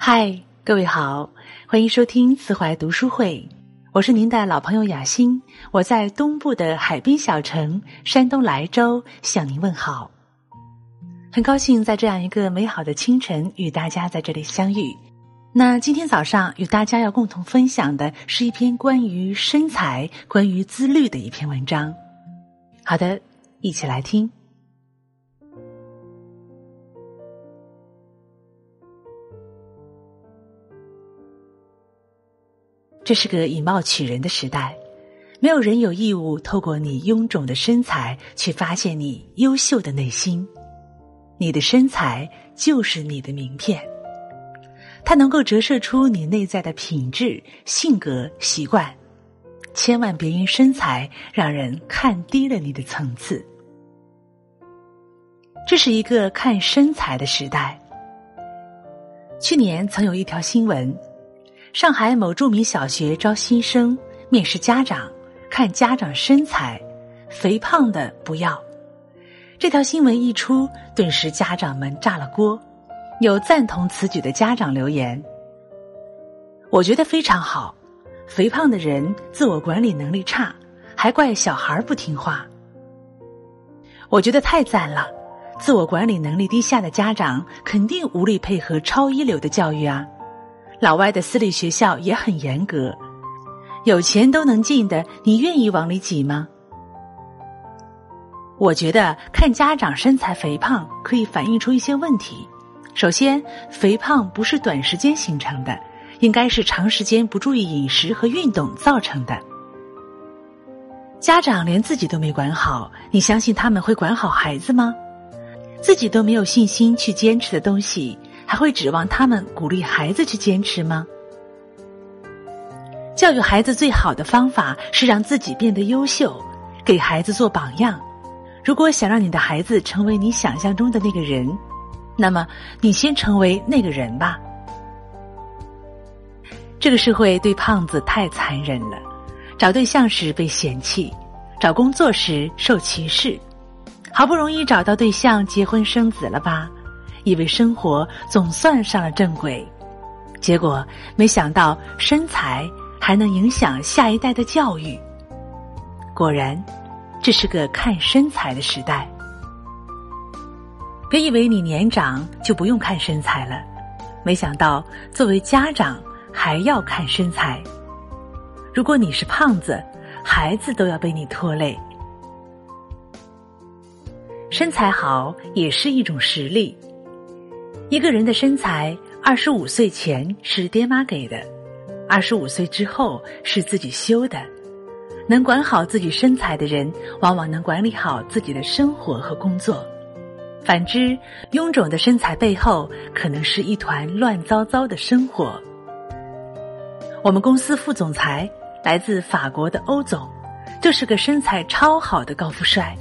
嗨，各位好，欢迎收听慈怀读书会，我是您的老朋友雅欣，我在东部的海滨小城山东莱州向您问好，很高兴在这样一个美好的清晨与大家在这里相遇。那今天早上与大家要共同分享的是一篇关于身材、关于自律的一篇文章。好的，一起来听。这是个以貌取人的时代，没有人有义务透过你臃肿的身材去发现你优秀的内心。你的身材就是你的名片，它能够折射出你内在的品质、性格、习惯。千万别因身材让人看低了你的层次。这是一个看身材的时代。去年曾有一条新闻。上海某著名小学招新生，面试家长，看家长身材，肥胖的不要。这条新闻一出，顿时家长们炸了锅。有赞同此举的家长留言：“我觉得非常好，肥胖的人自我管理能力差，还怪小孩不听话。我觉得太赞了，自我管理能力低下的家长肯定无力配合超一流的教育啊。”老外的私立学校也很严格，有钱都能进的，你愿意往里挤吗？我觉得看家长身材肥胖可以反映出一些问题。首先，肥胖不是短时间形成的，应该是长时间不注意饮食和运动造成的。家长连自己都没管好，你相信他们会管好孩子吗？自己都没有信心去坚持的东西。还会指望他们鼓励孩子去坚持吗？教育孩子最好的方法是让自己变得优秀，给孩子做榜样。如果想让你的孩子成为你想象中的那个人，那么你先成为那个人吧。这个社会对胖子太残忍了，找对象时被嫌弃，找工作时受歧视，好不容易找到对象，结婚生子了吧？以为生活总算上了正轨，结果没想到身材还能影响下一代的教育。果然，这是个看身材的时代。别以为你年长就不用看身材了，没想到作为家长还要看身材。如果你是胖子，孩子都要被你拖累。身材好也是一种实力。一个人的身材，二十五岁前是爹妈给的，二十五岁之后是自己修的。能管好自己身材的人，往往能管理好自己的生活和工作。反之，臃肿的身材背后，可能是一团乱糟糟的生活。我们公司副总裁来自法国的欧总，就是个身材超好的高富帅，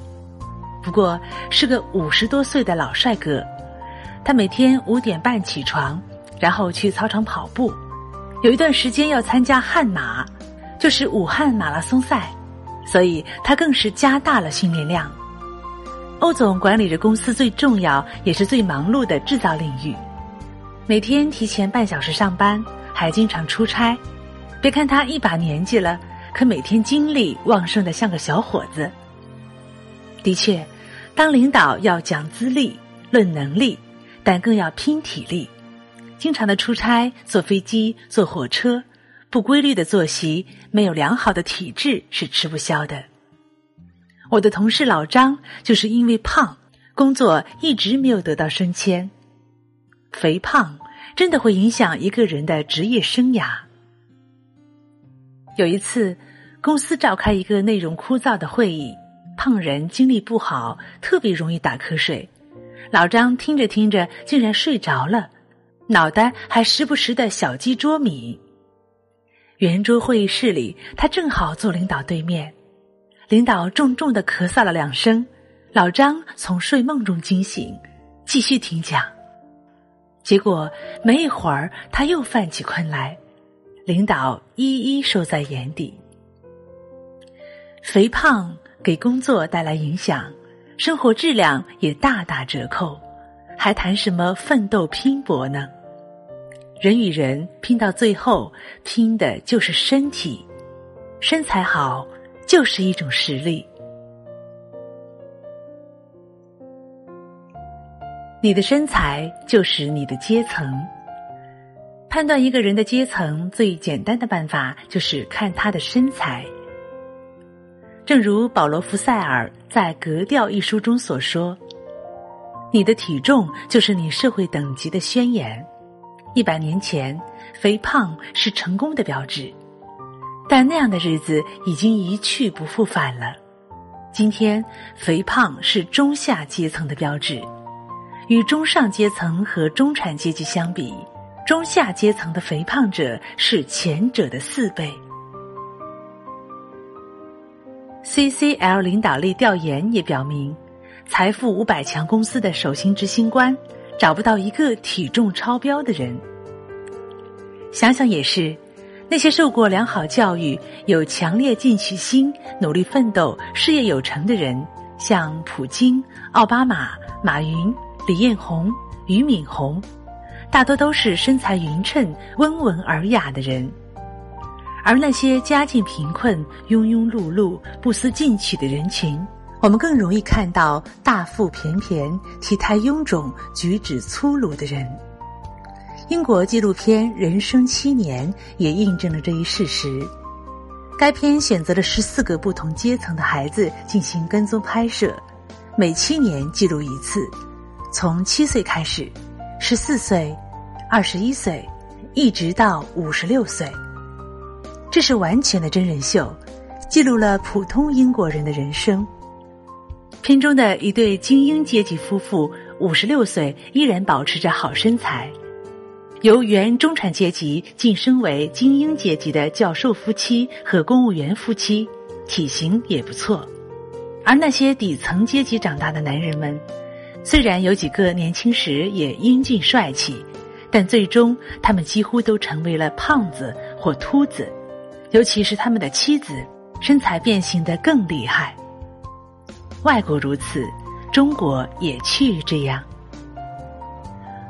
不过是个五十多岁的老帅哥。他每天五点半起床，然后去操场跑步。有一段时间要参加悍马，就是武汉马拉松赛，所以他更是加大了训练量。欧总管理着公司最重要也是最忙碌的制造领域，每天提前半小时上班，还经常出差。别看他一把年纪了，可每天精力旺盛的像个小伙子。的确，当领导要讲资历、论能力。但更要拼体力，经常的出差、坐飞机、坐火车，不规律的作息，没有良好的体质是吃不消的。我的同事老张就是因为胖，工作一直没有得到升迁。肥胖真的会影响一个人的职业生涯。有一次，公司召开一个内容枯燥的会议，胖人精力不好，特别容易打瞌睡。老张听着听着，竟然睡着了，脑袋还时不时的小鸡啄米。圆桌会议室里，他正好坐领导对面，领导重重的咳嗽了两声，老张从睡梦中惊醒，继续听讲。结果没一会儿，他又犯起困来，领导一一收在眼底。肥胖给工作带来影响。生活质量也大打折扣，还谈什么奋斗拼搏呢？人与人拼到最后，拼的就是身体。身材好就是一种实力。你的身材就是你的阶层。判断一个人的阶层最简单的办法就是看他的身材。正如保罗·福塞尔在《格调》一书中所说：“你的体重就是你社会等级的宣言。”一百年前，肥胖是成功的标志，但那样的日子已经一去不复返了。今天，肥胖是中下阶层的标志。与中上阶层和中产阶级相比，中下阶层的肥胖者是前者的四倍。CCL 领导力调研也表明，财富五百强公司的首席执行官找不到一个体重超标的人。想想也是，那些受过良好教育、有强烈进取心、努力奋斗、事业有成的人，像普京、奥巴马、马云。李彦宏、俞敏洪，大多都是身材匀称、温文尔雅的人；而那些家境贫困、庸庸碌碌、不思进取的人群，我们更容易看到大腹便便、体态臃肿、举止粗鲁的人。英国纪录片《人生七年》也印证了这一事实。该片选择了十四个不同阶层的孩子进行跟踪拍摄，每七年记录一次。从七岁开始，十四岁、二十一岁，一直到五十六岁，这是完全的真人秀，记录了普通英国人的人生。片中的一对精英阶级夫妇，五十六岁依然保持着好身材；由原中产阶级晋升为精英阶级的教授夫妻和公务员夫妻，体型也不错。而那些底层阶级长大的男人们。虽然有几个年轻时也英俊帅气，但最终他们几乎都成为了胖子或秃子，尤其是他们的妻子，身材变形的更厉害。外国如此，中国也趋于这样。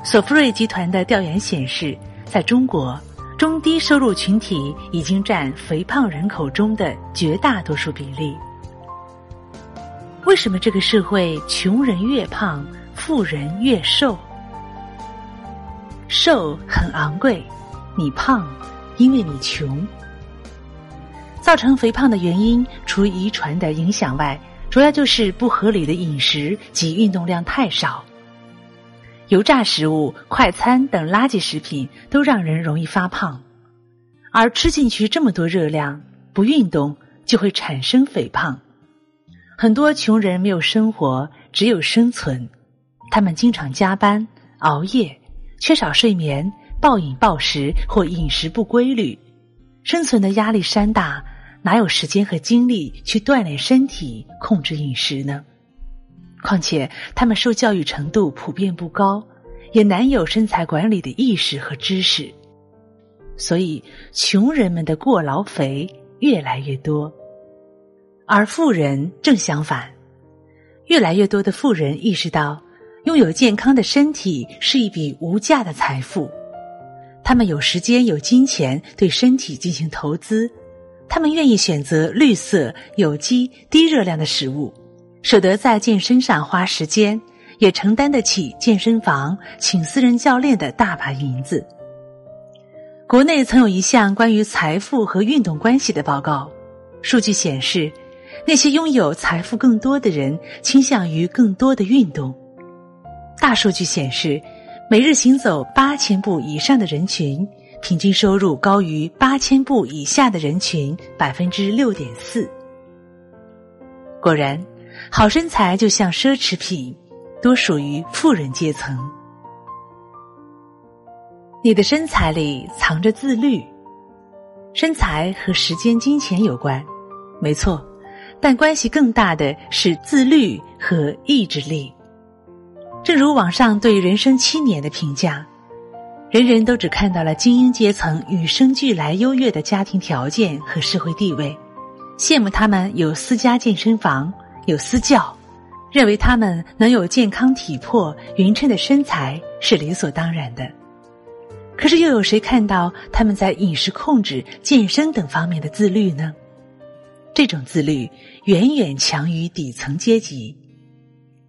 索福瑞集团的调研显示，在中国，中低收入群体已经占肥胖人口中的绝大多数比例。为什么这个社会穷人越胖，富人越瘦？瘦很昂贵，你胖，因为你穷。造成肥胖的原因，除遗传的影响外，主要就是不合理的饮食及运动量太少。油炸食物、快餐等垃圾食品都让人容易发胖，而吃进去这么多热量，不运动就会产生肥胖。很多穷人没有生活，只有生存。他们经常加班、熬夜，缺少睡眠，暴饮暴食或饮食不规律，生存的压力山大，哪有时间和精力去锻炼身体、控制饮食呢？况且他们受教育程度普遍不高，也难有身材管理的意识和知识，所以穷人们的过劳肥越来越多。而富人正相反，越来越多的富人意识到，拥有健康的身体是一笔无价的财富。他们有时间、有金钱对身体进行投资，他们愿意选择绿色、有机、低热量的食物，舍得在健身上花时间，也承担得起健身房请私人教练的大把银子。国内曾有一项关于财富和运动关系的报告，数据显示。那些拥有财富更多的人倾向于更多的运动。大数据显示，每日行走八千步以上的人群，平均收入高于八千步以下的人群百分之六点四。果然，好身材就像奢侈品，多属于富人阶层。你的身材里藏着自律，身材和时间、金钱有关，没错。但关系更大的是自律和意志力。正如网上对人生七年的评价，人人都只看到了精英阶层与生俱来优越的家庭条件和社会地位，羡慕他们有私家健身房、有私教，认为他们能有健康体魄、匀称的身材是理所当然的。可是又有谁看到他们在饮食控制、健身等方面的自律呢？这种自律远远强于底层阶级。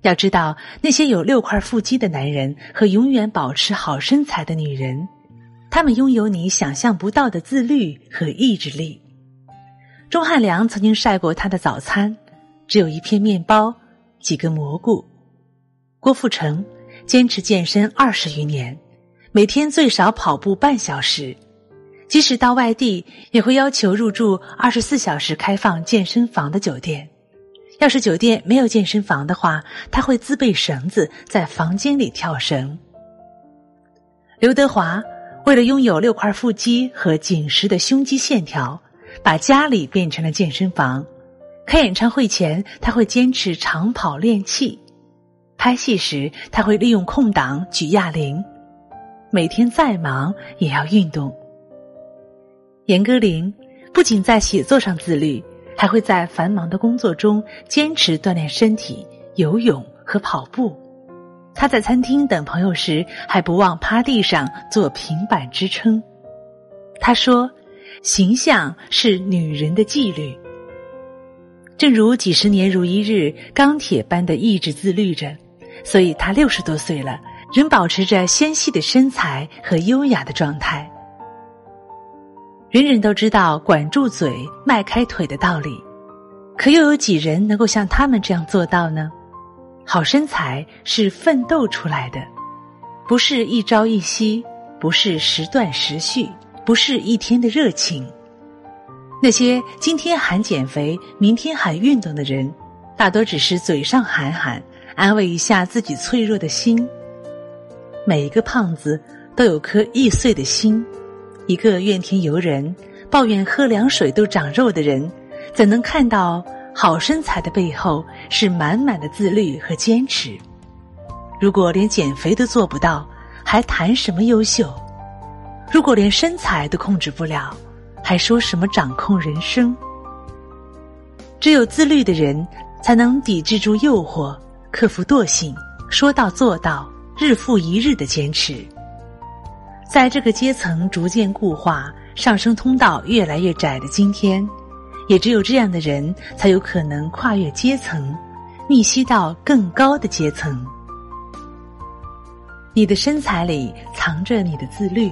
要知道，那些有六块腹肌的男人和永远保持好身材的女人，他们拥有你想象不到的自律和意志力。钟汉良曾经晒过他的早餐，只有一片面包，几个蘑菇。郭富城坚持健身二十余年。每天最少跑步半小时，即使到外地，也会要求入住二十四小时开放健身房的酒店。要是酒店没有健身房的话，他会自备绳子在房间里跳绳。刘德华为了拥有六块腹肌和紧实的胸肌线条，把家里变成了健身房。开演唱会前，他会坚持长跑练气；拍戏时，他会利用空档举哑铃。每天再忙也要运动。严歌苓不仅在写作上自律，还会在繁忙的工作中坚持锻炼身体、游泳和跑步。他在餐厅等朋友时，还不忘趴地上做平板支撑。他说：“形象是女人的纪律。”正如几十年如一日，钢铁般的意志自律着，所以他六十多岁了。仍保持着纤细的身材和优雅的状态。人人都知道管住嘴、迈开腿的道理，可又有几人能够像他们这样做到呢？好身材是奋斗出来的，不是一朝一夕，不是时断时续，不是一天的热情。那些今天喊减肥、明天喊运动的人，大多只是嘴上喊喊，安慰一下自己脆弱的心。每一个胖子都有颗易碎的心，一个怨天尤人、抱怨喝凉水都长肉的人，怎能看到好身材的背后是满满的自律和坚持？如果连减肥都做不到，还谈什么优秀？如果连身材都控制不了，还说什么掌控人生？只有自律的人，才能抵制住诱惑，克服惰性，说到做到。日复一日的坚持，在这个阶层逐渐固化、上升通道越来越窄的今天，也只有这样的人才有可能跨越阶层，逆袭到更高的阶层。你的身材里藏着你的自律，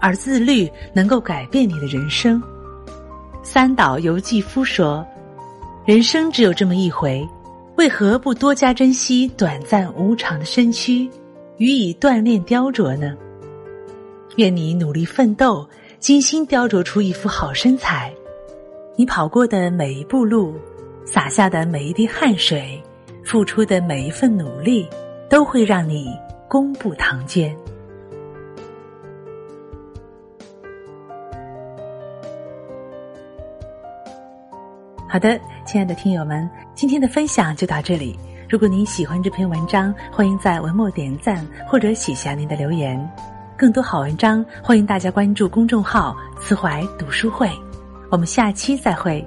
而自律能够改变你的人生。三岛由纪夫说：“人生只有这么一回，为何不多加珍惜短暂无常的身躯？”予以锻炼雕琢呢？愿你努力奋斗，精心雕琢出一副好身材。你跑过的每一步路，洒下的每一滴汗水，付出的每一份努力，都会让你功不堂间。好的，亲爱的听友们，今天的分享就到这里。如果您喜欢这篇文章，欢迎在文末点赞或者写下您的留言。更多好文章，欢迎大家关注公众号“慈怀读书会”。我们下期再会。